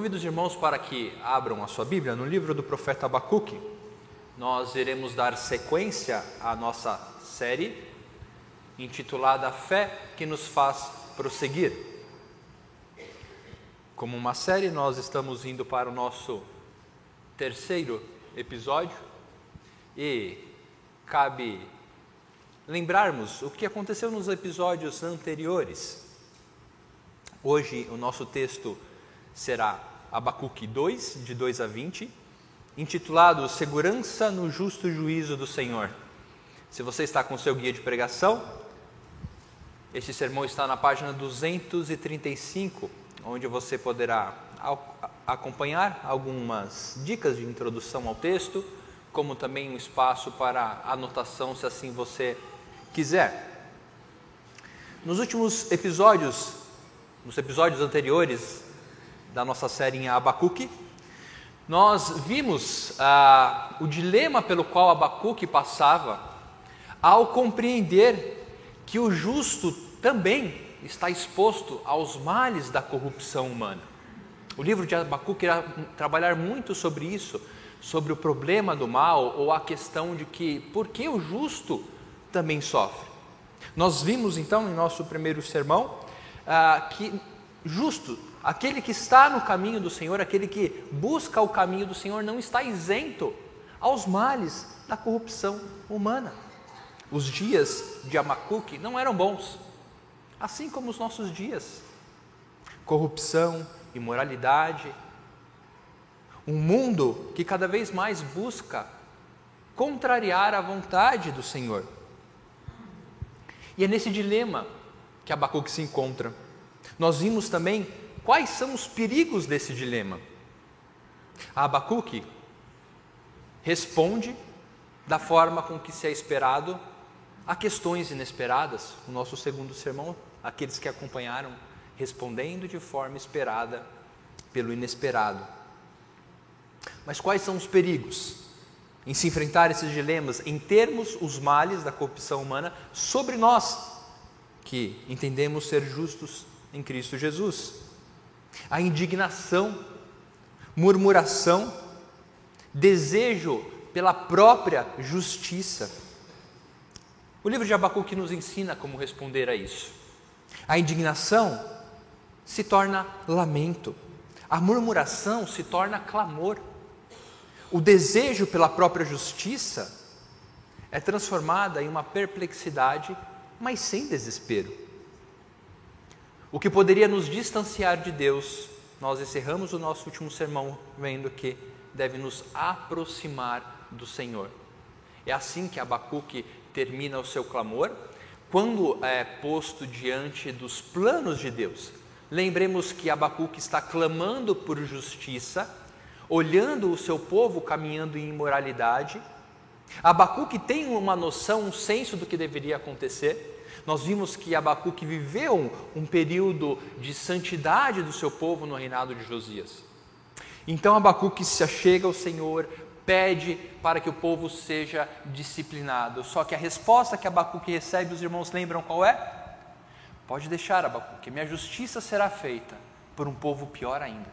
Convido os irmãos para que abram a sua Bíblia no livro do profeta Abacuque. Nós iremos dar sequência à nossa série intitulada Fé que nos faz prosseguir. Como uma série, nós estamos indo para o nosso terceiro episódio e cabe lembrarmos o que aconteceu nos episódios anteriores. Hoje o nosso texto será Abacuque 2, de 2 a 20, intitulado Segurança no Justo Juízo do Senhor. Se você está com seu guia de pregação, este sermão está na página 235, onde você poderá acompanhar algumas dicas de introdução ao texto, como também um espaço para anotação, se assim você quiser. Nos últimos episódios, nos episódios anteriores, da nossa série em Abacuque, nós vimos ah, o dilema pelo qual Abacuque passava ao compreender que o justo também está exposto aos males da corrupção humana. O livro de Abacuque irá trabalhar muito sobre isso, sobre o problema do mal ou a questão de que por que o justo também sofre. Nós vimos então em nosso primeiro sermão ah, que justo Aquele que está no caminho do Senhor, aquele que busca o caminho do Senhor, não está isento aos males da corrupção humana. Os dias de Amacuque não eram bons, assim como os nossos dias. Corrupção, imoralidade, um mundo que cada vez mais busca contrariar a vontade do Senhor. E é nesse dilema que Abacuque se encontra. Nós vimos também Quais são os perigos desse dilema? A Abacuque responde da forma com que se é esperado a questões inesperadas. O nosso segundo sermão, aqueles que acompanharam, respondendo de forma esperada pelo inesperado. Mas quais são os perigos em se enfrentar esses dilemas, em termos os males da corrupção humana sobre nós, que entendemos ser justos em Cristo Jesus? A indignação, murmuração, desejo pela própria justiça. O livro de Abacuque nos ensina como responder a isso. A indignação se torna lamento, a murmuração se torna clamor. O desejo pela própria justiça é transformada em uma perplexidade, mas sem desespero. O que poderia nos distanciar de Deus, nós encerramos o nosso último sermão vendo que deve nos aproximar do Senhor. É assim que Abacuque termina o seu clamor, quando é posto diante dos planos de Deus. Lembremos que Abacuque está clamando por justiça, olhando o seu povo caminhando em imoralidade. Abacuque tem uma noção, um senso do que deveria acontecer. Nós vimos que Abacuque viveu um período de santidade do seu povo no reinado de Josias. Então Abacuque se achega ao Senhor, pede para que o povo seja disciplinado. Só que a resposta que Abacuque recebe, os irmãos lembram qual é? Pode deixar, Abacuque, minha justiça será feita por um povo pior ainda.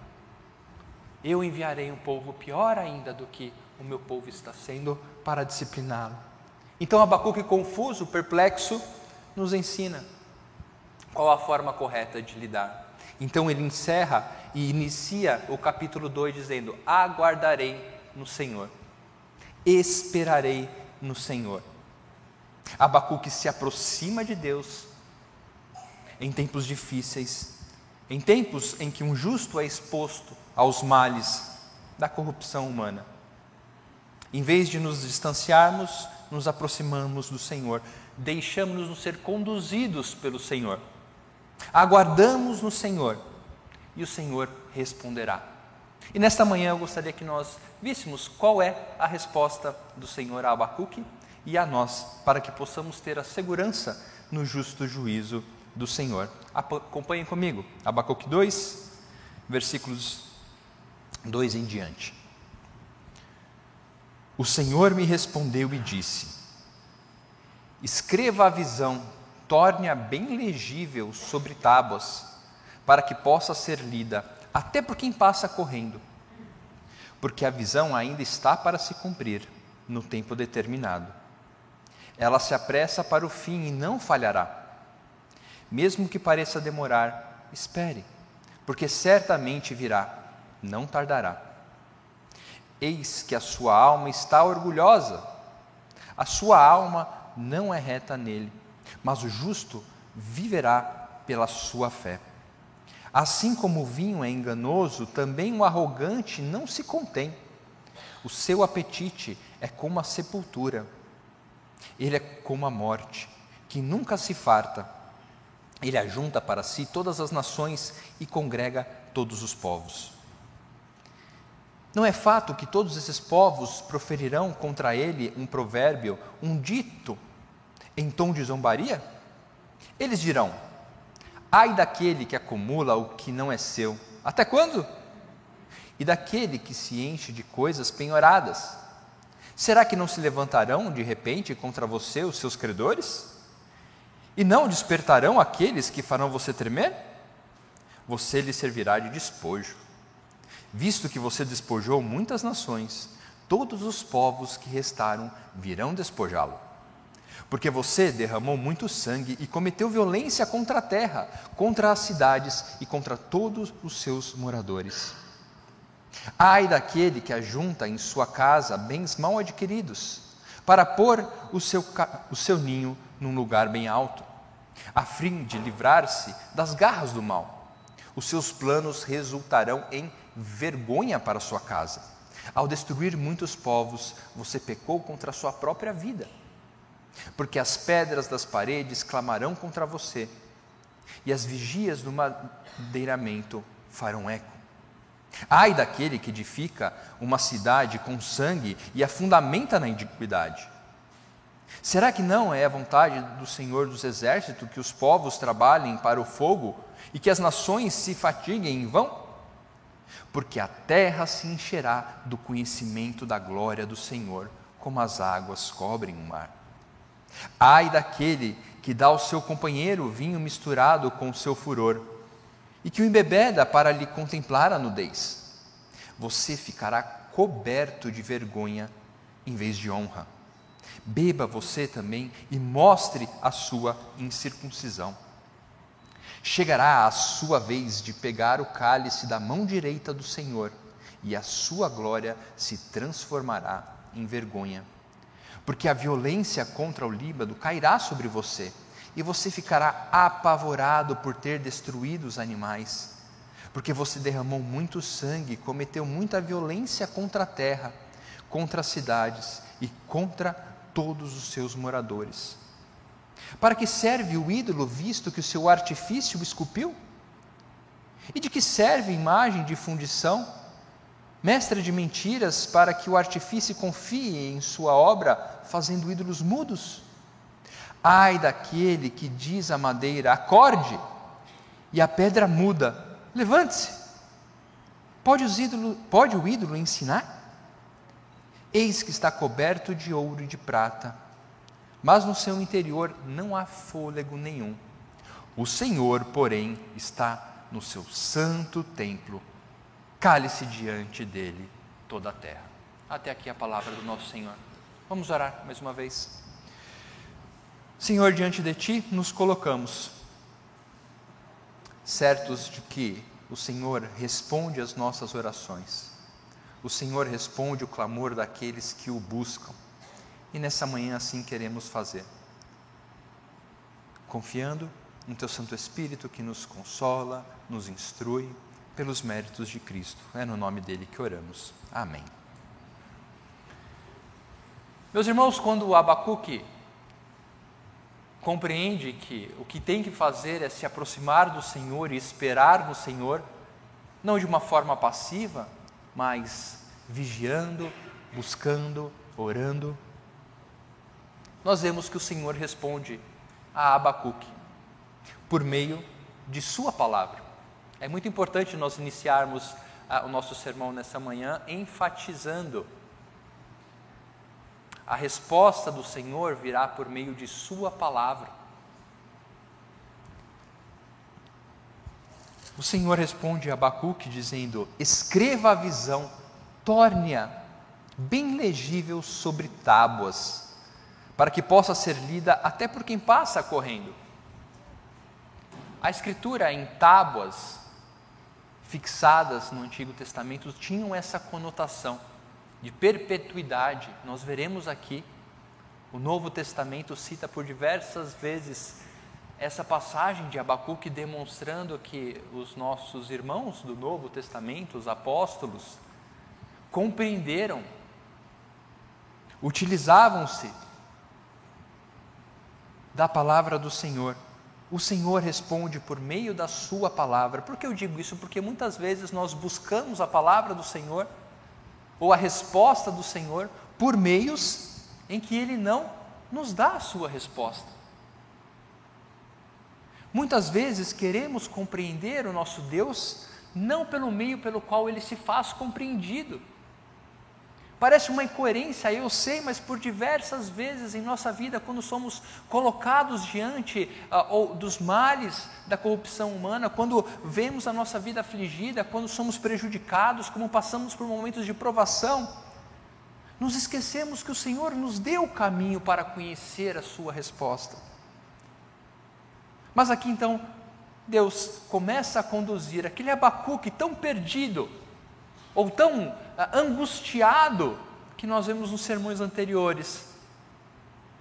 Eu enviarei um povo pior ainda do que o meu povo está sendo para discipliná-lo. Então Abacuque, confuso, perplexo, nos ensina qual a forma correta de lidar. Então ele encerra e inicia o capítulo 2 dizendo: Aguardarei no Senhor, esperarei no Senhor. Abacuque se aproxima de Deus em tempos difíceis, em tempos em que um justo é exposto aos males da corrupção humana. Em vez de nos distanciarmos, nos aproximamos do Senhor, deixamos-nos ser conduzidos pelo Senhor. Aguardamos no Senhor e o Senhor responderá. E nesta manhã eu gostaria que nós víssemos qual é a resposta do Senhor a Abacuque e a nós, para que possamos ter a segurança no justo juízo do Senhor. Acompanhem comigo, Abacuque 2, versículos 2 em diante. O Senhor me respondeu e disse: Escreva a visão, torne-a bem legível sobre tábuas, para que possa ser lida até por quem passa correndo, porque a visão ainda está para se cumprir no tempo determinado. Ela se apressa para o fim e não falhará. Mesmo que pareça demorar, espere, porque certamente virá, não tardará. Eis que a sua alma está orgulhosa, a sua alma não é reta nele, mas o justo viverá pela sua fé. Assim como o vinho é enganoso, também o arrogante não se contém. O seu apetite é como a sepultura, ele é como a morte, que nunca se farta. Ele ajunta para si todas as nações e congrega todos os povos. Não é fato que todos esses povos proferirão contra ele um provérbio, um dito, em tom de zombaria? Eles dirão: Ai daquele que acumula o que não é seu, até quando? E daquele que se enche de coisas penhoradas, será que não se levantarão de repente contra você os seus credores? E não despertarão aqueles que farão você tremer? Você lhe servirá de despojo. Visto que você despojou muitas nações, todos os povos que restaram virão despojá-lo. Porque você derramou muito sangue e cometeu violência contra a terra, contra as cidades e contra todos os seus moradores. Ai daquele que ajunta em sua casa bens mal adquiridos, para pôr o seu, o seu ninho num lugar bem alto a fim de livrar-se das garras do mal. Os seus planos resultarão em vergonha para sua casa. Ao destruir muitos povos, você pecou contra a sua própria vida. Porque as pedras das paredes clamarão contra você, e as vigias do madeiramento farão eco. Ai daquele que edifica uma cidade com sangue e a fundamenta na iniquidade Será que não é a vontade do Senhor dos Exércitos que os povos trabalhem para o fogo e que as nações se fatiguem em vão? Porque a terra se encherá do conhecimento da glória do Senhor, como as águas cobrem o mar. Ai daquele que dá ao seu companheiro vinho misturado com o seu furor, e que o embebeda para lhe contemplar a nudez. Você ficará coberto de vergonha em vez de honra beba você também e mostre a sua incircuncisão. Chegará a sua vez de pegar o cálice da mão direita do Senhor, e a sua glória se transformará em vergonha. Porque a violência contra o Líbano cairá sobre você, e você ficará apavorado por ter destruído os animais, porque você derramou muito sangue, cometeu muita violência contra a terra, contra as cidades e contra todos os seus moradores. Para que serve o ídolo, visto que o seu artifício esculpiu? E de que serve imagem de fundição, mestra de mentiras, para que o artifício confie em sua obra, fazendo ídolos mudos? Ai daquele que diz à madeira: acorde, e a pedra muda, levante-se. Pode, pode o ídolo ensinar? Eis que está coberto de ouro e de prata, mas no seu interior não há fôlego nenhum. O Senhor, porém, está no seu santo templo. Cale-se diante dele toda a terra. Até aqui a palavra do nosso Senhor. Vamos orar mais uma vez. Senhor, diante de ti nos colocamos, certos de que o Senhor responde às nossas orações o Senhor responde o clamor daqueles que o buscam. E nessa manhã assim queremos fazer. Confiando no Teu Santo Espírito que nos consola, nos instrui, pelos méritos de Cristo. É no nome dele que oramos. Amém. Meus irmãos, quando Abacuque compreende que o que tem que fazer é se aproximar do Senhor e esperar no Senhor, não de uma forma passiva, mas vigiando, buscando, orando. Nós vemos que o Senhor responde a Abacuque por meio de Sua palavra. É muito importante nós iniciarmos ah, o nosso sermão nessa manhã enfatizando a resposta do Senhor virá por meio de Sua palavra. O Senhor responde a Abacuque dizendo: Escreva a visão, torne-a bem legível sobre tábuas, para que possa ser lida até por quem passa correndo. A escritura em tábuas fixadas no Antigo Testamento tinham essa conotação de perpetuidade. Nós veremos aqui, o Novo Testamento cita por diversas vezes essa passagem de Abacuque demonstrando que os nossos irmãos do Novo Testamento, os apóstolos, compreenderam, utilizavam-se da palavra do Senhor. O Senhor responde por meio da Sua palavra. Por que eu digo isso? Porque muitas vezes nós buscamos a palavra do Senhor ou a resposta do Senhor por meios em que Ele não nos dá a Sua resposta. Muitas vezes queremos compreender o nosso Deus não pelo meio pelo qual ele se faz compreendido. Parece uma incoerência, eu sei, mas por diversas vezes em nossa vida, quando somos colocados diante uh, dos males da corrupção humana, quando vemos a nossa vida afligida, quando somos prejudicados, como passamos por momentos de provação, nos esquecemos que o Senhor nos deu o caminho para conhecer a Sua resposta. Mas aqui então, Deus começa a conduzir aquele Abacuque tão perdido, ou tão angustiado, que nós vemos nos sermões anteriores,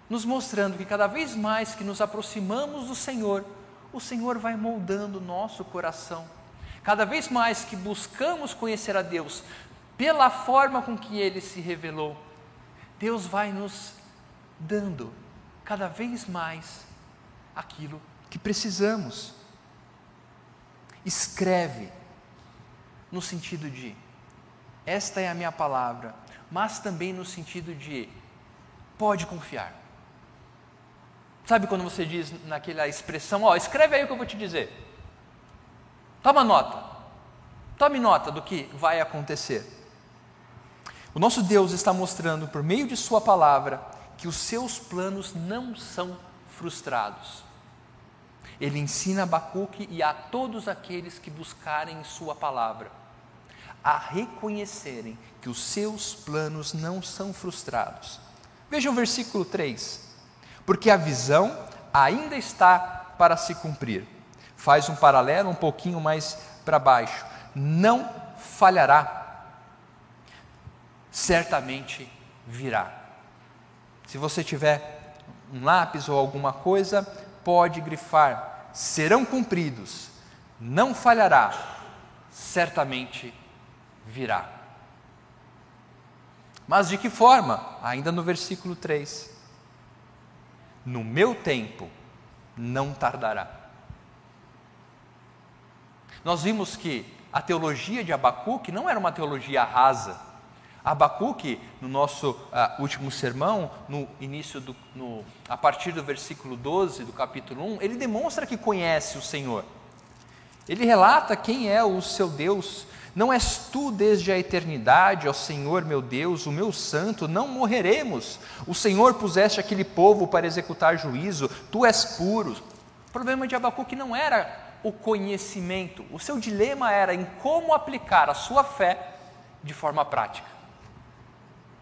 nos mostrando que cada vez mais que nos aproximamos do Senhor, o Senhor vai moldando o nosso coração. Cada vez mais que buscamos conhecer a Deus pela forma com que Ele se revelou, Deus vai nos dando cada vez mais aquilo que precisamos. Escreve, no sentido de, esta é a minha palavra, mas também no sentido de, pode confiar. Sabe quando você diz naquela expressão, ó, escreve aí o que eu vou te dizer. Toma nota. Tome nota do que vai acontecer. O nosso Deus está mostrando por meio de Sua palavra que os seus planos não são frustrados. Ele ensina a Abacuque e a todos aqueles que buscarem Sua palavra a reconhecerem que os seus planos não são frustrados. Veja o versículo 3: Porque a visão ainda está para se cumprir. Faz um paralelo um pouquinho mais para baixo. Não falhará, certamente virá. Se você tiver um lápis ou alguma coisa, pode grifar: serão cumpridos, não falhará, certamente virá. Mas de que forma? Ainda no versículo 3. No meu tempo não tardará. Nós vimos que a teologia de Abacuque não era uma teologia rasa, Abacuque, no nosso uh, último sermão, no início do, no, a partir do versículo 12 do capítulo 1, ele demonstra que conhece o Senhor. Ele relata quem é o seu Deus. Não és tu desde a eternidade, ó Senhor meu Deus, o meu santo, não morreremos. O Senhor puseste aquele povo para executar juízo, tu és puro. O problema de Abacuque não era o conhecimento, o seu dilema era em como aplicar a sua fé de forma prática.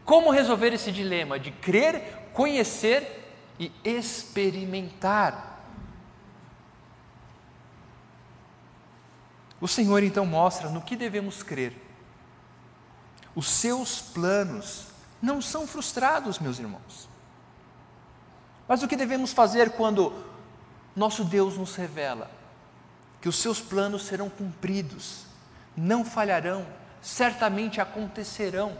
Como resolver esse dilema de crer, conhecer e experimentar? O Senhor então mostra no que devemos crer. Os seus planos não são frustrados, meus irmãos. Mas o que devemos fazer quando nosso Deus nos revela que os seus planos serão cumpridos, não falharão, certamente acontecerão?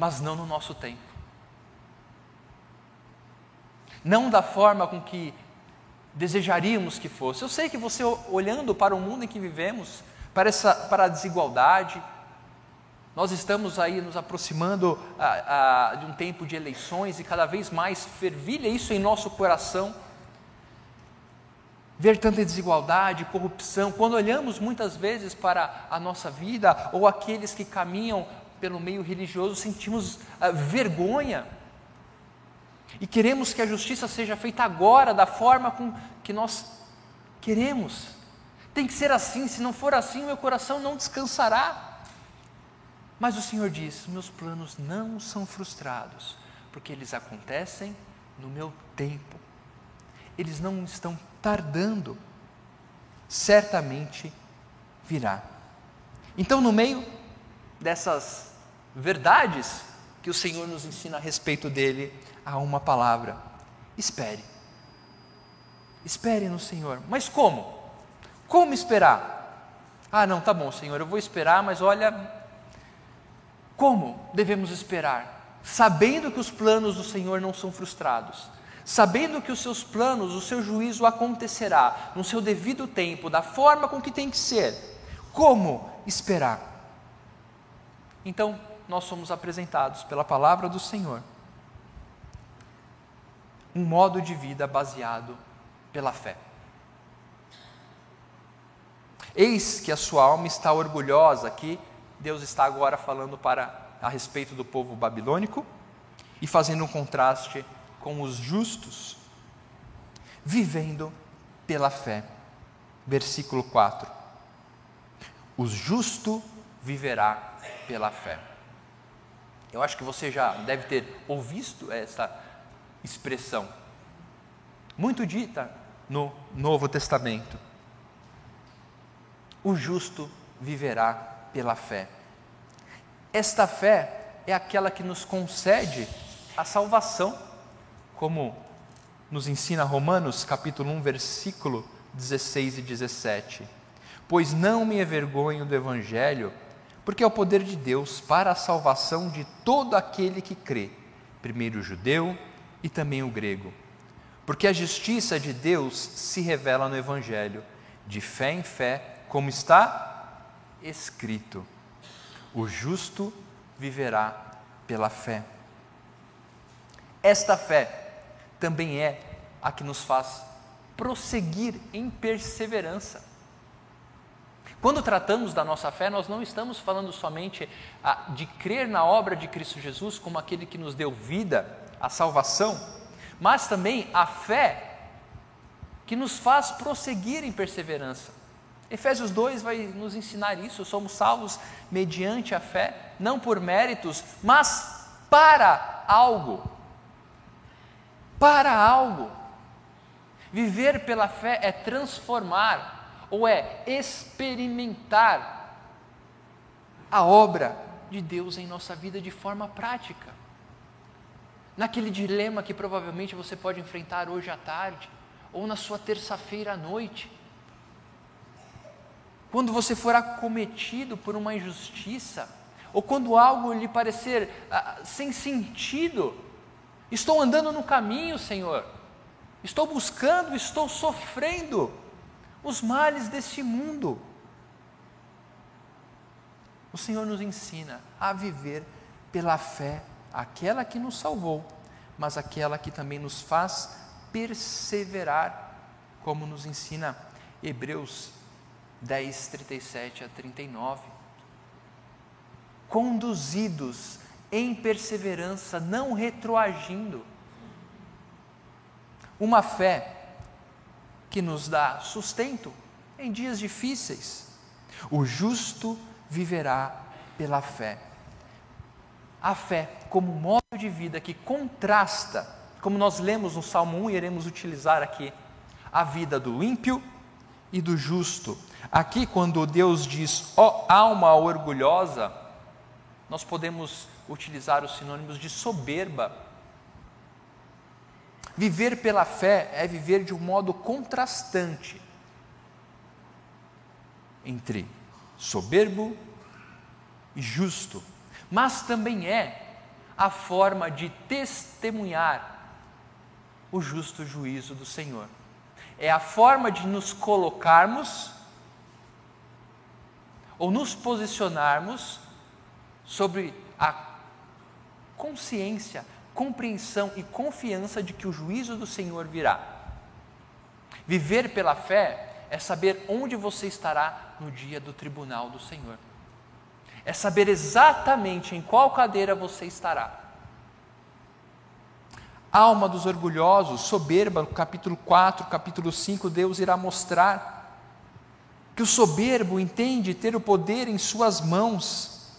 mas não no nosso tempo. Não da forma com que desejaríamos que fosse. Eu sei que você, olhando para o mundo em que vivemos, para, essa, para a desigualdade, nós estamos aí nos aproximando a, a, de um tempo de eleições e cada vez mais fervilha isso em nosso coração. Ver tanta desigualdade, corrupção, quando olhamos muitas vezes para a nossa vida ou aqueles que caminham pelo meio religioso, sentimos ah, vergonha e queremos que a justiça seja feita agora, da forma com que nós queremos. Tem que ser assim, se não for assim, meu coração não descansará. Mas o Senhor diz: meus planos não são frustrados, porque eles acontecem no meu tempo. Eles não estão tardando. Certamente virá. Então, no meio dessas verdades que o Senhor nos ensina a respeito dele, há uma palavra: espere. Espere no Senhor. Mas como? Como esperar? Ah, não, tá bom, Senhor, eu vou esperar, mas olha, como devemos esperar? Sabendo que os planos do Senhor não são frustrados, sabendo que os seus planos, o seu juízo acontecerá no seu devido tempo, da forma com que tem que ser. Como esperar? Então, nós somos apresentados pela palavra do Senhor um modo de vida baseado pela fé. Eis que a sua alma está orgulhosa, aqui Deus está agora falando para a respeito do povo babilônico e fazendo um contraste com os justos, vivendo pela fé. Versículo 4. O justo viverá pela fé. Eu acho que você já deve ter ouvido essa expressão, muito dita no Novo Testamento o justo viverá pela fé. Esta fé é aquela que nos concede a salvação, como nos ensina Romanos capítulo 1, versículo 16 e 17. Pois não me envergonho do evangelho, porque é o poder de Deus para a salvação de todo aquele que crê, primeiro o judeu e também o grego. Porque a justiça de Deus se revela no evangelho, de fé em fé, como está escrito: o justo viverá pela fé. Esta fé também é a que nos faz prosseguir em perseverança. Quando tratamos da nossa fé, nós não estamos falando somente ah, de crer na obra de Cristo Jesus como aquele que nos deu vida, a salvação, mas também a fé que nos faz prosseguir em perseverança. Efésios 2 vai nos ensinar isso. Somos salvos mediante a fé, não por méritos, mas para algo. Para algo. Viver pela fé é transformar, ou é experimentar a obra de Deus em nossa vida de forma prática. Naquele dilema que provavelmente você pode enfrentar hoje à tarde, ou na sua terça-feira à noite quando você for acometido por uma injustiça, ou quando algo lhe parecer ah, sem sentido, estou andando no caminho, Senhor, estou buscando, estou sofrendo os males deste mundo. O Senhor nos ensina a viver pela fé, aquela que nos salvou, mas aquela que também nos faz perseverar, como nos ensina Hebreus 10, 37 a 39. Conduzidos em perseverança, não retroagindo. Uma fé que nos dá sustento em dias difíceis. O justo viverá pela fé. A fé como modo de vida que contrasta, como nós lemos no Salmo 1 e iremos utilizar aqui, a vida do ímpio e do justo, Aqui, quando Deus diz, ó oh, alma orgulhosa, nós podemos utilizar os sinônimos de soberba. Viver pela fé é viver de um modo contrastante entre soberbo e justo, mas também é a forma de testemunhar o justo juízo do Senhor. É a forma de nos colocarmos ou nos posicionarmos sobre a consciência, compreensão e confiança de que o juízo do Senhor virá. Viver pela fé é saber onde você estará no dia do tribunal do Senhor. É saber exatamente em qual cadeira você estará. Alma dos orgulhosos, soberba, no capítulo 4, capítulo 5, Deus irá mostrar que o soberbo entende ter o poder em suas mãos,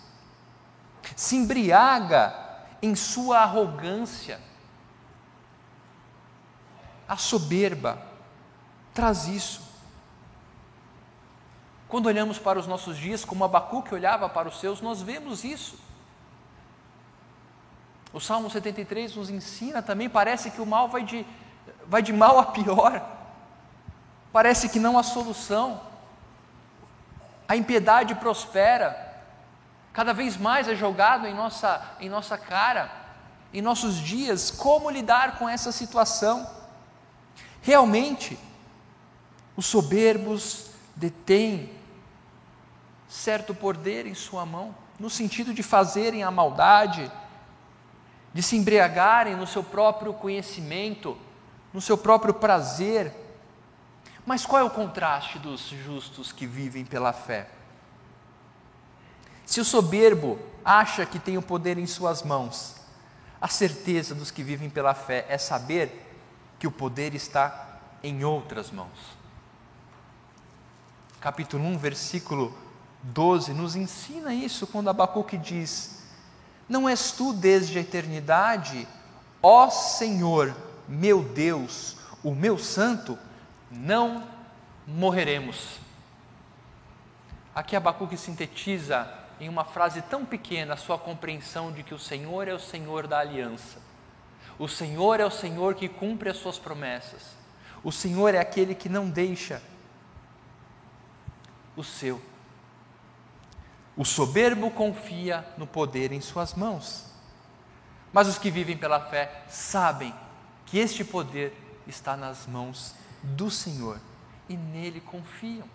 se embriaga em sua arrogância. A soberba traz isso. Quando olhamos para os nossos dias, como Abacuque olhava para os seus, nós vemos isso. O Salmo 73 nos ensina também, parece que o mal vai de, vai de mal a pior, parece que não há solução, a impiedade prospera, cada vez mais é jogado em nossa, em nossa cara, em nossos dias, como lidar com essa situação. Realmente, os soberbos detêm certo poder em sua mão, no sentido de fazerem a maldade, de se embriagarem no seu próprio conhecimento, no seu próprio prazer. Mas qual é o contraste dos justos que vivem pela fé? Se o soberbo acha que tem o poder em suas mãos, a certeza dos que vivem pela fé é saber que o poder está em outras mãos. Capítulo 1, versículo 12 nos ensina isso quando Abacuque diz: Não és tu desde a eternidade, ó Senhor, meu Deus, o meu santo, não morreremos. Aqui Abacuque sintetiza em uma frase tão pequena a sua compreensão de que o Senhor é o Senhor da aliança. O Senhor é o Senhor que cumpre as suas promessas. O Senhor é aquele que não deixa o seu o soberbo confia no poder em suas mãos. Mas os que vivem pela fé sabem que este poder está nas mãos do Senhor e nele confiam.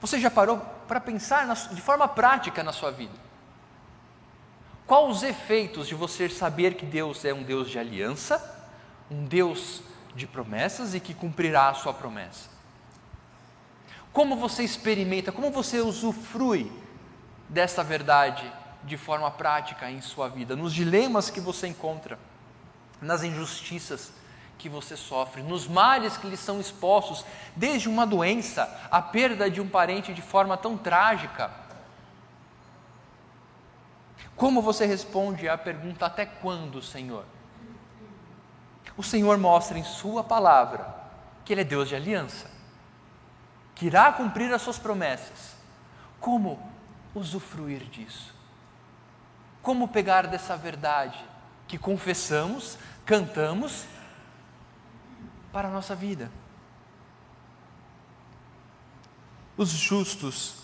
Você já parou para pensar de forma prática na sua vida? Quais os efeitos de você saber que Deus é um Deus de aliança, um Deus de promessas e que cumprirá a sua promessa? Como você experimenta, como você usufrui dessa verdade de forma prática em sua vida, nos dilemas que você encontra, nas injustiças que você sofre, nos males que lhe são expostos, desde uma doença, a perda de um parente de forma tão trágica. Como você responde à pergunta: até quando, Senhor? O Senhor mostra em Sua palavra que Ele é Deus de aliança que irá cumprir as suas promessas. Como usufruir disso? Como pegar dessa verdade que confessamos, cantamos para a nossa vida? Os justos,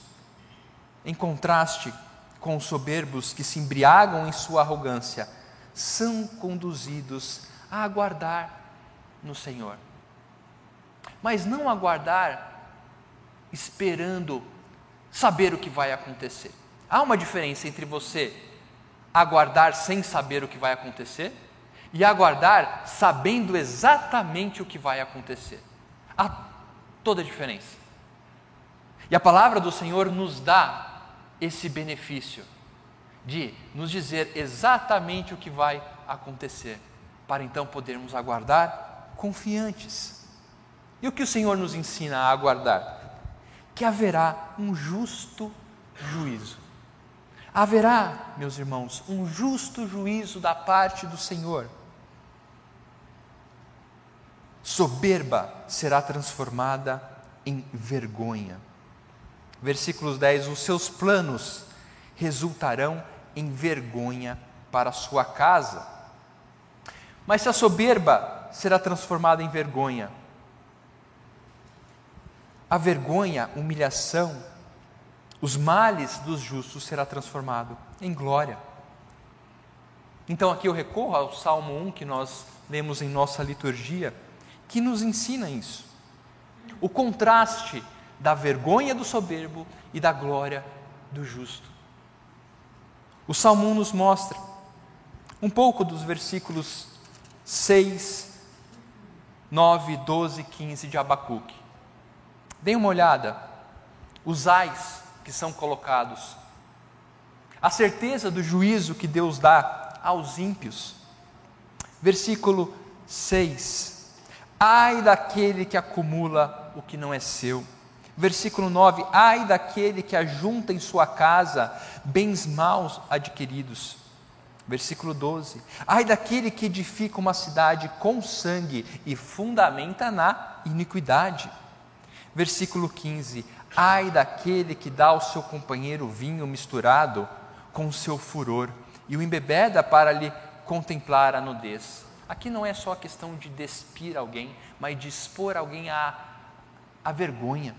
em contraste com os soberbos que se embriagam em sua arrogância, são conduzidos a aguardar no Senhor. Mas não aguardar esperando saber o que vai acontecer. Há uma diferença entre você aguardar sem saber o que vai acontecer e aguardar sabendo exatamente o que vai acontecer. Há toda a diferença. E a palavra do Senhor nos dá esse benefício de nos dizer exatamente o que vai acontecer, para então podermos aguardar confiantes. E o que o Senhor nos ensina a aguardar? Que haverá um justo juízo. Haverá, meus irmãos, um justo juízo da parte do Senhor. Soberba será transformada em vergonha. Versículos 10: Os seus planos resultarão em vergonha para a sua casa. Mas se a soberba será transformada em vergonha, a vergonha, a humilhação, os males dos justos será transformado em glória. Então aqui eu recorro ao Salmo 1 que nós lemos em nossa liturgia, que nos ensina isso. O contraste da vergonha do soberbo e da glória do justo. O Salmo 1 nos mostra um pouco dos versículos 6, 9, 12 e 15 de Abacuque. Deem uma olhada, os ais que são colocados, a certeza do juízo que Deus dá aos ímpios. Versículo 6: Ai daquele que acumula o que não é seu, Versículo 9: Ai daquele que ajunta em sua casa bens maus adquiridos. Versículo 12: Ai daquele que edifica uma cidade com sangue e fundamenta na iniquidade. Versículo 15: Ai daquele que dá ao seu companheiro vinho misturado com o seu furor e o embebeda para lhe contemplar a nudez. Aqui não é só a questão de despir alguém, mas de expor alguém à, à vergonha,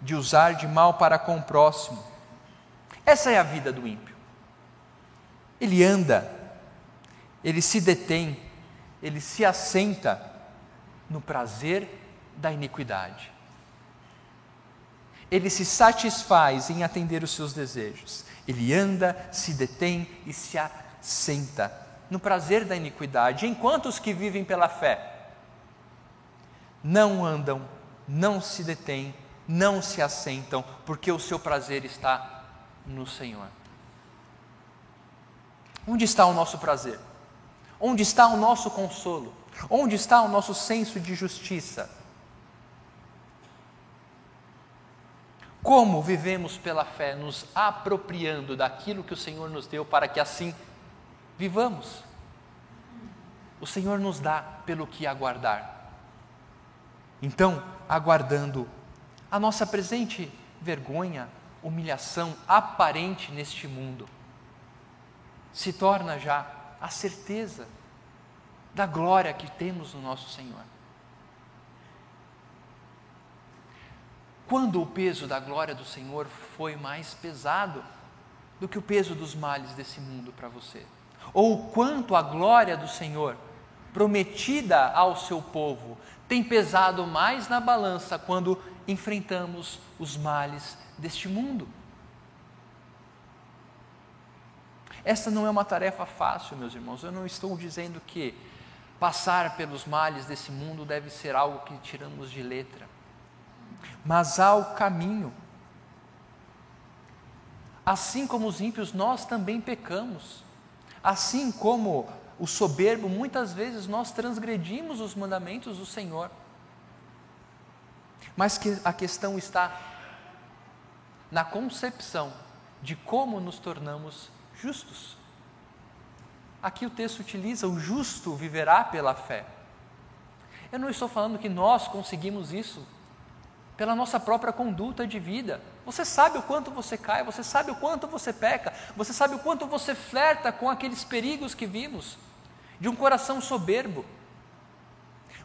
de usar de mal para com o próximo. Essa é a vida do ímpio. Ele anda, ele se detém, ele se assenta no prazer da iniquidade. Ele se satisfaz em atender os seus desejos. Ele anda, se detém e se assenta no prazer da iniquidade, enquanto os que vivem pela fé não andam, não se detêm, não se assentam, porque o seu prazer está no Senhor. Onde está o nosso prazer? Onde está o nosso consolo? Onde está o nosso senso de justiça? Como vivemos pela fé, nos apropriando daquilo que o Senhor nos deu para que assim vivamos? O Senhor nos dá pelo que aguardar. Então, aguardando a nossa presente vergonha, humilhação aparente neste mundo se torna já a certeza da glória que temos no nosso Senhor. Quando o peso da glória do Senhor foi mais pesado do que o peso dos males desse mundo para você? Ou quanto a glória do Senhor, prometida ao seu povo, tem pesado mais na balança quando enfrentamos os males deste mundo? Essa não é uma tarefa fácil, meus irmãos. Eu não estou dizendo que passar pelos males desse mundo deve ser algo que tiramos de letra. Mas há o caminho. Assim como os ímpios, nós também pecamos. Assim como o soberbo, muitas vezes nós transgredimos os mandamentos do Senhor. Mas que a questão está na concepção de como nos tornamos justos. Aqui o texto utiliza o justo viverá pela fé. Eu não estou falando que nós conseguimos isso pela nossa própria conduta de vida. Você sabe o quanto você cai, você sabe o quanto você peca, você sabe o quanto você flerta com aqueles perigos que vimos, de um coração soberbo.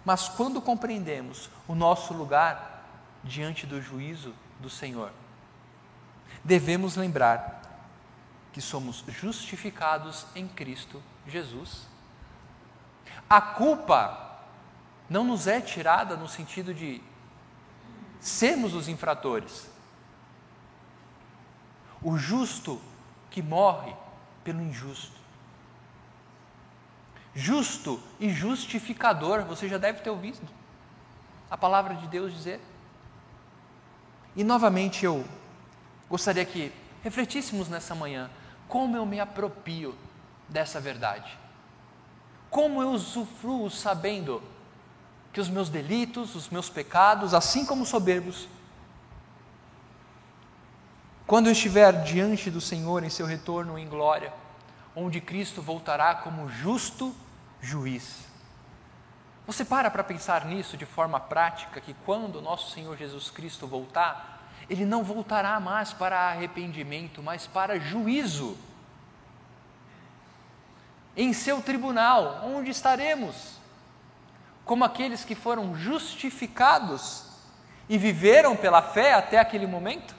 Mas quando compreendemos o nosso lugar diante do juízo do Senhor, devemos lembrar que somos justificados em Cristo Jesus. A culpa não nos é tirada no sentido de sermos os infratores. O justo que morre pelo injusto. Justo e justificador, você já deve ter ouvido a palavra de Deus dizer. E novamente eu gostaria que refletíssemos nessa manhã como eu me apropio dessa verdade? Como eu usufruo sabendo que os meus delitos, os meus pecados, assim como os soberbos, quando eu estiver diante do Senhor em seu retorno em glória, onde Cristo voltará como justo juiz. Você para para pensar nisso de forma prática, que quando nosso Senhor Jesus Cristo voltar, ele não voltará mais para arrependimento, mas para juízo. Em seu tribunal, onde estaremos? Como aqueles que foram justificados e viveram pela fé até aquele momento?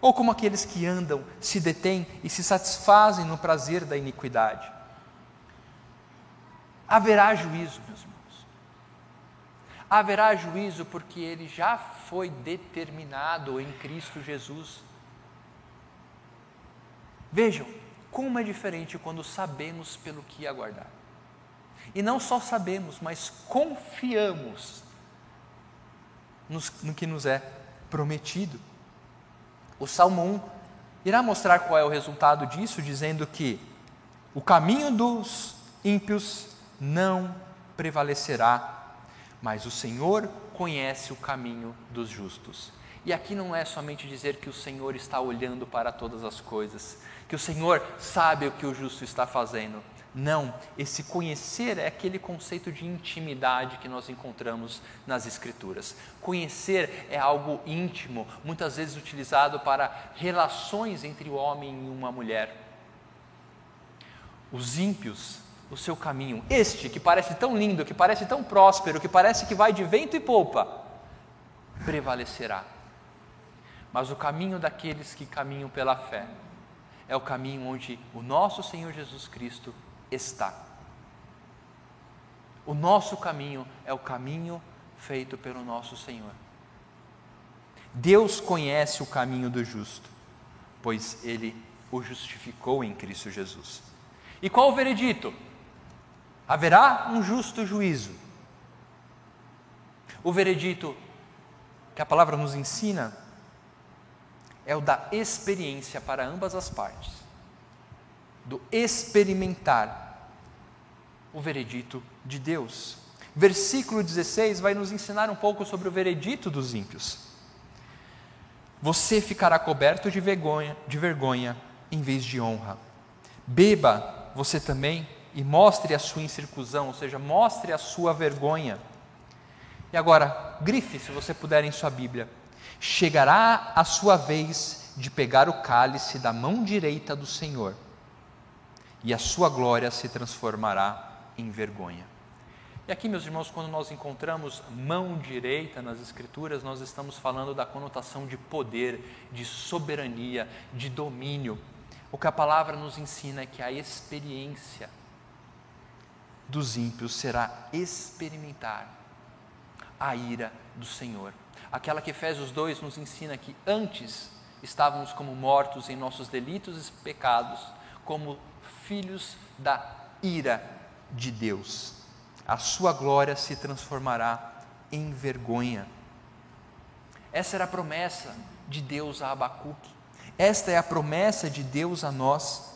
Ou como aqueles que andam, se detêm e se satisfazem no prazer da iniquidade? Haverá juízo, meus irmãos haverá juízo porque ele já foi determinado em Cristo Jesus. Vejam como é diferente quando sabemos pelo que aguardar. E não só sabemos, mas confiamos no que nos é prometido. O Salmo 1 irá mostrar qual é o resultado disso, dizendo que o caminho dos ímpios não prevalecerá mas o Senhor conhece o caminho dos justos. E aqui não é somente dizer que o Senhor está olhando para todas as coisas, que o Senhor sabe o que o justo está fazendo. Não, esse conhecer é aquele conceito de intimidade que nós encontramos nas Escrituras. Conhecer é algo íntimo, muitas vezes utilizado para relações entre o homem e uma mulher. Os ímpios, o seu caminho, este que parece tão lindo, que parece tão próspero, que parece que vai de vento e polpa, prevalecerá. Mas o caminho daqueles que caminham pela fé é o caminho onde o nosso Senhor Jesus Cristo está. O nosso caminho é o caminho feito pelo nosso Senhor. Deus conhece o caminho do justo, pois ele o justificou em Cristo Jesus. E qual o veredito? Haverá um justo juízo. O veredito que a palavra nos ensina é o da experiência para ambas as partes, do experimentar o veredito de Deus. Versículo 16 vai nos ensinar um pouco sobre o veredito dos ímpios. Você ficará coberto de vergonha, de vergonha em vez de honra. Beba você também e mostre a sua incircuncisão, ou seja, mostre a sua vergonha. E agora, grife, se você puder, em sua Bíblia. Chegará a sua vez de pegar o cálice da mão direita do Senhor, e a sua glória se transformará em vergonha. E aqui, meus irmãos, quando nós encontramos mão direita nas Escrituras, nós estamos falando da conotação de poder, de soberania, de domínio. O que a palavra nos ensina é que a experiência dos ímpios será experimentar a ira do Senhor. Aquela que Efésios 2 nos ensina que antes estávamos como mortos em nossos delitos e pecados, como filhos da ira de Deus. A sua glória se transformará em vergonha. Essa era a promessa de Deus a Abacuque. Esta é a promessa de Deus a nós.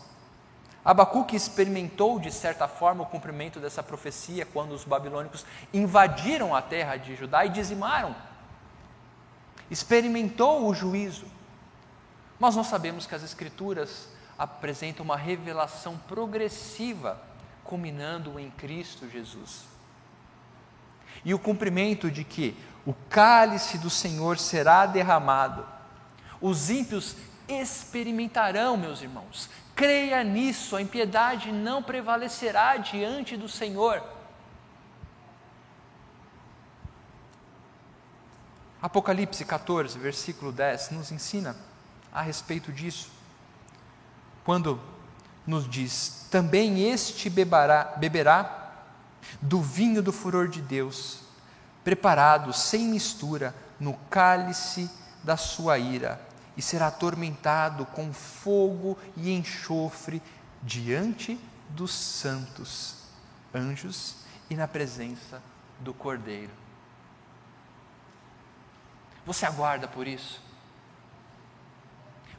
Abacuque experimentou, de certa forma, o cumprimento dessa profecia quando os babilônicos invadiram a terra de Judá e dizimaram. Experimentou o juízo. Mas nós sabemos que as Escrituras apresentam uma revelação progressiva culminando em Cristo Jesus. E o cumprimento de que o cálice do Senhor será derramado, os ímpios experimentarão, meus irmãos, creia nisso, a impiedade não prevalecerá diante do Senhor. Apocalipse 14, versículo 10, nos ensina a respeito disso. Quando nos diz: também este beberá, beberá do vinho do furor de Deus, preparado sem mistura no cálice da sua ira, e será atormentado com fogo e enxofre diante dos santos anjos e na presença do Cordeiro. Você aguarda por isso?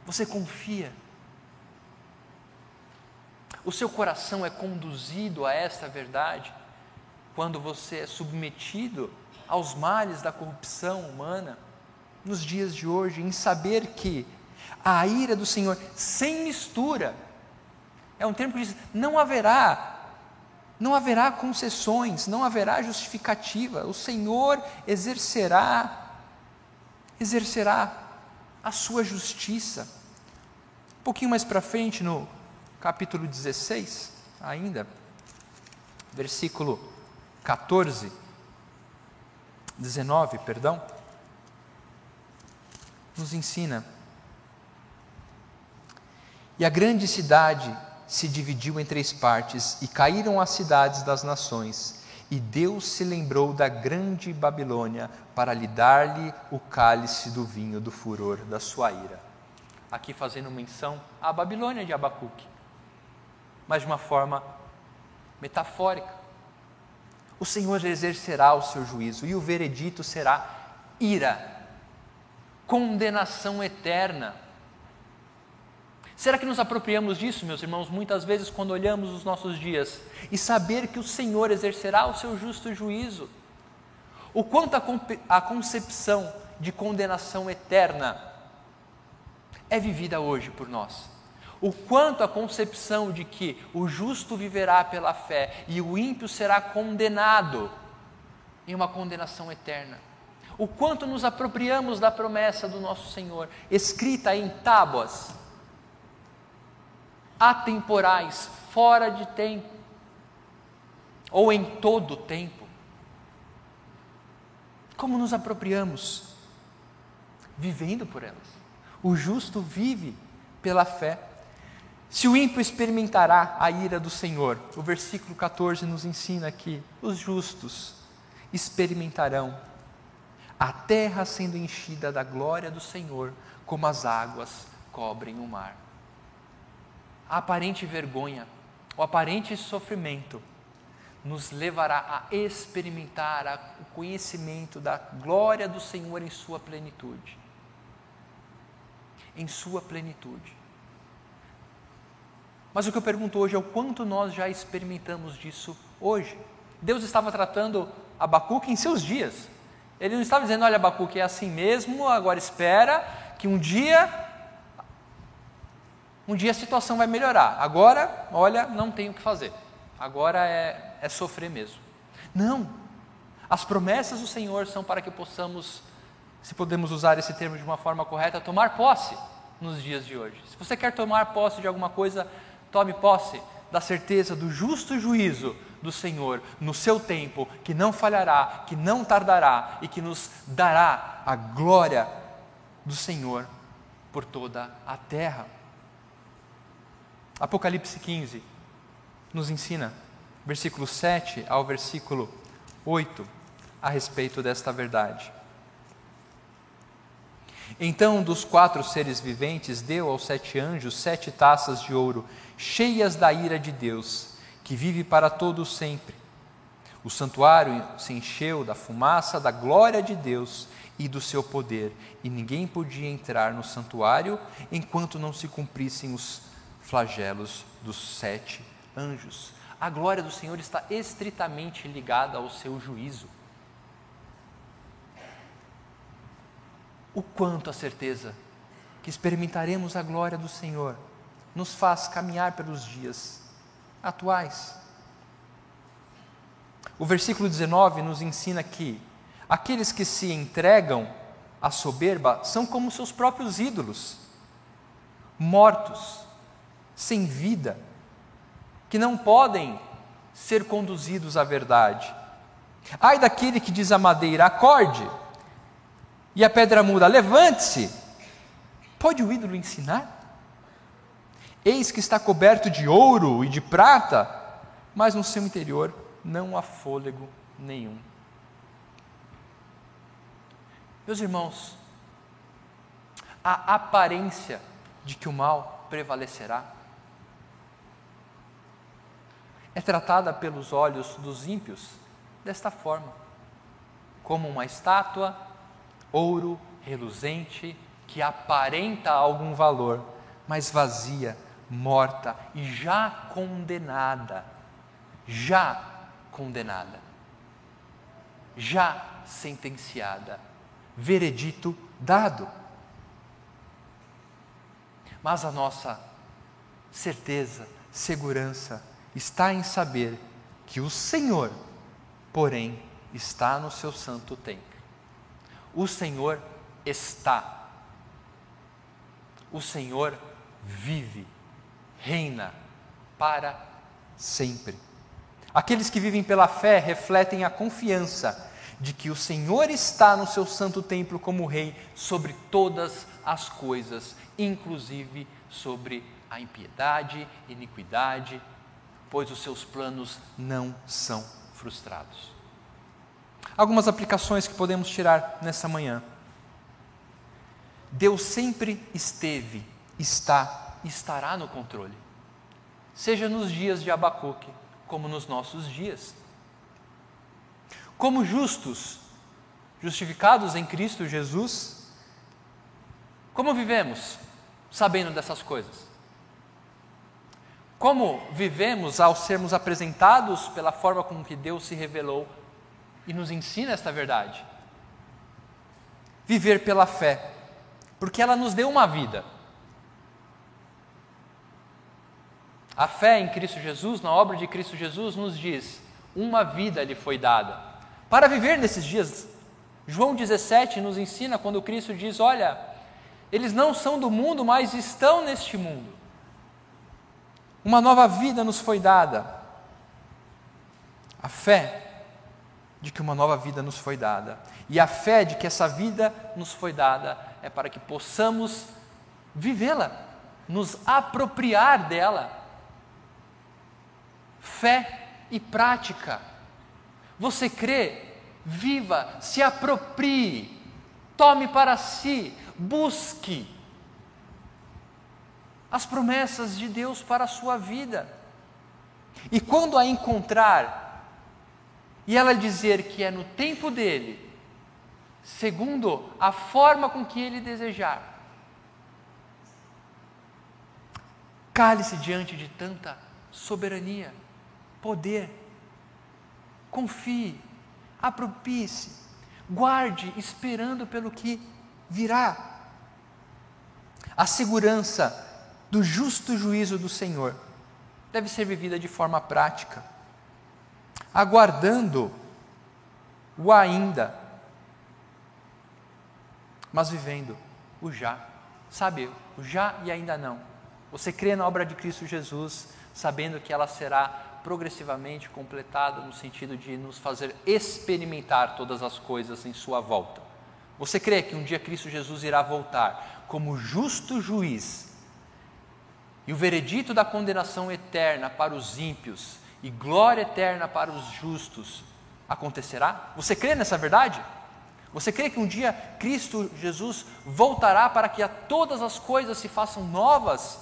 Você confia o seu coração é conduzido a esta verdade quando você é submetido aos males da corrupção humana nos dias de hoje, em saber que a ira do Senhor sem mistura é um termo que diz: não haverá não haverá concessões, não haverá justificativa. O Senhor exercerá exercerá a sua justiça. Um pouquinho mais para frente no capítulo 16, ainda, versículo 14, 19, perdão, nos ensina. E a grande cidade se dividiu em três partes, e caíram as cidades das nações, e Deus se lembrou da grande Babilônia para lhe dar-lhe o cálice do vinho do furor da sua ira. Aqui fazendo menção à Babilônia de Abacuque mas de uma forma metafórica. O Senhor exercerá o seu juízo e o veredito será ira, condenação eterna. Será que nos apropriamos disso, meus irmãos, muitas vezes quando olhamos os nossos dias e saber que o Senhor exercerá o seu justo juízo? o quanto a, concepção de condenação eterna é vivida hoje por nós. O quanto a concepção de que o justo viverá pela fé e o ímpio será condenado em uma condenação eterna. O quanto nos apropriamos da promessa do nosso Senhor, escrita em tábuas, atemporais, fora de tempo, ou em todo tempo. Como nos apropriamos? Vivendo por elas. O justo vive pela fé. Se o ímpio experimentará a ira do Senhor, o versículo 14 nos ensina aqui: os justos experimentarão a terra sendo enchida da glória do Senhor, como as águas cobrem o mar. A aparente vergonha, o aparente sofrimento, nos levará a experimentar o conhecimento da glória do Senhor em sua plenitude. Em sua plenitude. Mas o que eu pergunto hoje é o quanto nós já experimentamos disso hoje. Deus estava tratando Abacuque em seus dias. Ele não estava dizendo, olha, Abacuque, é assim mesmo, agora espera que um dia um dia a situação vai melhorar. Agora, olha, não tem o que fazer. Agora é, é sofrer mesmo. Não. As promessas do Senhor são para que possamos, se podemos usar esse termo de uma forma correta, tomar posse nos dias de hoje. Se você quer tomar posse de alguma coisa, tome posse da certeza do justo juízo do Senhor no seu tempo, que não falhará, que não tardará e que nos dará a glória do Senhor por toda a terra. Apocalipse 15 nos ensina, versículo 7 ao versículo 8, a respeito desta verdade. Então, dos quatro seres viventes, deu aos sete anjos sete taças de ouro, cheias da ira de Deus, que vive para todo sempre. O santuário se encheu da fumaça da glória de Deus e do seu poder, e ninguém podia entrar no santuário enquanto não se cumprissem os flagelos dos sete anjos. A glória do Senhor está estritamente ligada ao seu juízo. O quanto a certeza que experimentaremos a glória do Senhor nos faz caminhar pelos dias atuais. O versículo 19 nos ensina que aqueles que se entregam à soberba são como seus próprios ídolos, mortos, sem vida, que não podem ser conduzidos à verdade. Ai daquele que diz à madeira: acorde, e a pedra muda: levante-se. Pode o ídolo ensinar? Eis que está coberto de ouro e de prata, mas no seu interior não há fôlego nenhum. Meus irmãos, a aparência de que o mal prevalecerá é tratada pelos olhos dos ímpios desta forma, como uma estátua, ouro reluzente, que aparenta algum valor, mas vazia, morta e já condenada. Já condenada. Já sentenciada. Veredito dado. Mas a nossa certeza, segurança, está em saber que o Senhor, porém, está no seu santo templo. O Senhor está. O Senhor vive, reina para sempre. Aqueles que vivem pela fé refletem a confiança de que o Senhor está no seu santo templo como rei sobre todas as coisas, inclusive sobre a impiedade, iniquidade, pois os seus planos não são frustrados. Algumas aplicações que podemos tirar nessa manhã. Deus sempre esteve, está estará no controle, seja nos dias de Abacuque, como nos nossos dias. Como justos, justificados em Cristo Jesus, como vivemos sabendo dessas coisas? Como vivemos ao sermos apresentados pela forma como que Deus se revelou e nos ensina esta verdade. Viver pela fé, porque ela nos deu uma vida. A fé em Cristo Jesus, na obra de Cristo Jesus, nos diz: uma vida lhe foi dada. Para viver nesses dias, João 17 nos ensina quando Cristo diz: Olha, eles não são do mundo, mas estão neste mundo. Uma nova vida nos foi dada. A fé de que uma nova vida nos foi dada. E a fé de que essa vida nos foi dada é para que possamos vivê-la, nos apropriar dela. Fé e prática. Você crê? Viva, se aproprie, tome para si, busque as promessas de Deus para a sua vida. E quando a encontrar, e ela dizer que é no tempo dele, segundo a forma com que ele desejar. Cale-se diante de tanta soberania, poder. Confie, apropie-se, guarde esperando pelo que virá. A segurança do justo juízo do Senhor deve ser vivida de forma prática aguardando o ainda, mas vivendo o já. Sabe, o já e ainda não. Você crê na obra de Cristo Jesus, sabendo que ela será progressivamente completada no sentido de nos fazer experimentar todas as coisas em sua volta. Você crê que um dia Cristo Jesus irá voltar como justo juiz e o veredito da condenação eterna para os ímpios e glória eterna para os justos acontecerá? Você crê nessa verdade? Você crê que um dia Cristo Jesus voltará para que a todas as coisas se façam novas?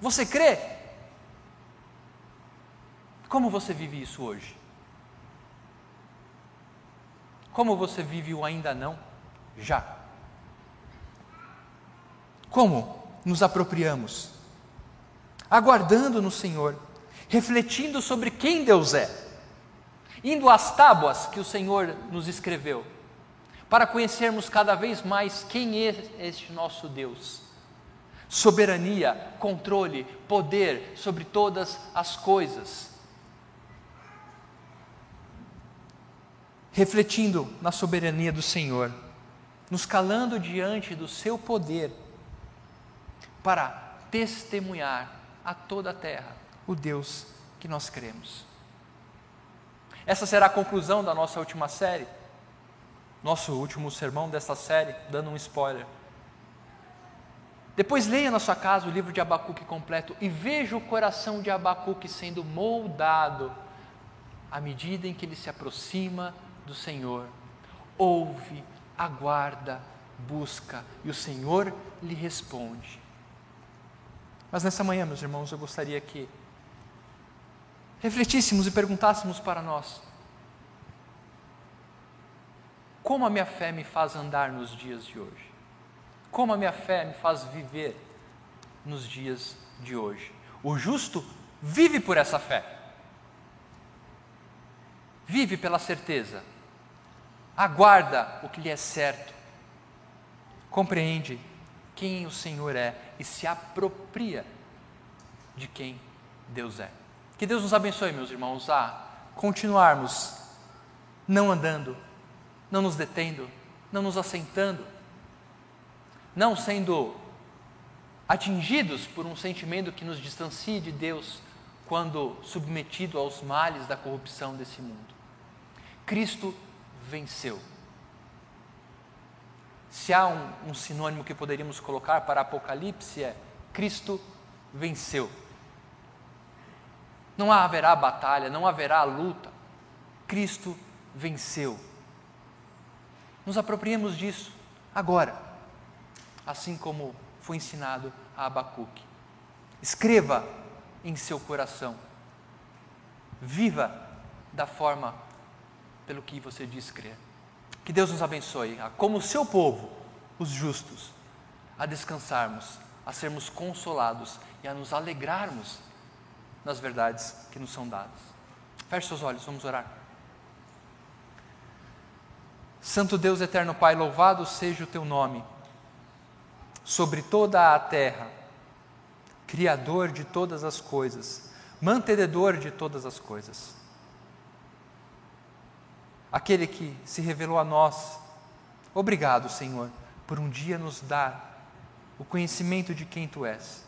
Você crê? Como você vive isso hoje? Como você vive o ainda não? Já. Como nos apropriamos? Aguardando no Senhor refletindo sobre quem Deus é, indo às tábuas que o Senhor nos escreveu, para conhecermos cada vez mais quem é este nosso Deus. Soberania, controle, poder sobre todas as coisas. Refletindo na soberania do Senhor, nos calando diante do seu poder, para testemunhar a toda a terra o Deus que nós cremos. Essa será a conclusão da nossa última série, nosso último sermão desta série, dando um spoiler. Depois leia na sua casa o livro de Abacuque completo e veja o coração de Abacuque sendo moldado à medida em que ele se aproxima do Senhor. Ouve, aguarda, busca e o Senhor lhe responde. Mas nessa manhã, meus irmãos, eu gostaria que refletíssemos e perguntássemos para nós: como a minha fé me faz andar nos dias de hoje? Como a minha fé me faz viver nos dias de hoje? O justo vive por essa fé, vive pela certeza, aguarda o que lhe é certo, compreende quem o Senhor é e se apropria de quem Deus é. Que Deus nos abençoe, meus irmãos, a continuarmos não andando, não nos detendo, não nos assentando, não sendo atingidos por um sentimento que nos distancie de Deus quando submetido aos males da corrupção desse mundo. Cristo venceu. Se há um, um sinônimo que poderíamos colocar para Apocalipse é Cristo venceu. Não haverá batalha, não haverá luta. Cristo venceu. Nos apropriemos disso agora, assim como foi ensinado a Abacuque. Escreva em seu coração. Viva da forma pelo que você diz crer. Que Deus nos abençoe, como o seu povo, os justos, a descansarmos, a sermos consolados e a nos alegrarmos nas verdades que nos são dadas. Feche seus olhos, vamos orar. Santo Deus eterno Pai, louvado seja o teu nome sobre toda a terra, Criador de todas as coisas, mantenedor de todas as coisas. Aquele que se revelou a nós. Obrigado, Senhor, por um dia nos dar o conhecimento de quem tu és.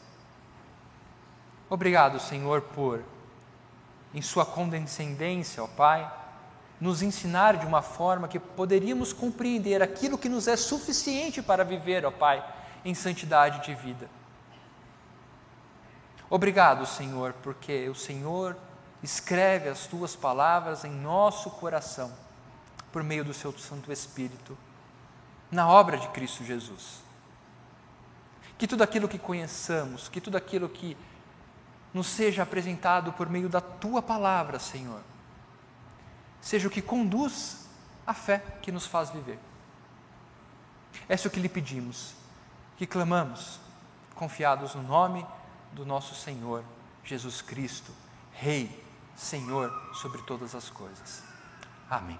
Obrigado, Senhor, por, em Sua condescendência, ó Pai, nos ensinar de uma forma que poderíamos compreender aquilo que nos é suficiente para viver, ó Pai, em santidade de vida. Obrigado, Senhor, porque o Senhor escreve as tuas palavras em nosso coração, por meio do seu Santo Espírito, na obra de Cristo Jesus. Que tudo aquilo que conheçamos, que tudo aquilo que nos seja apresentado por meio da tua palavra, Senhor, seja o que conduz à fé que nos faz viver. É isso que lhe pedimos, que clamamos, confiados no nome do nosso Senhor Jesus Cristo, Rei, Senhor sobre todas as coisas. Amém.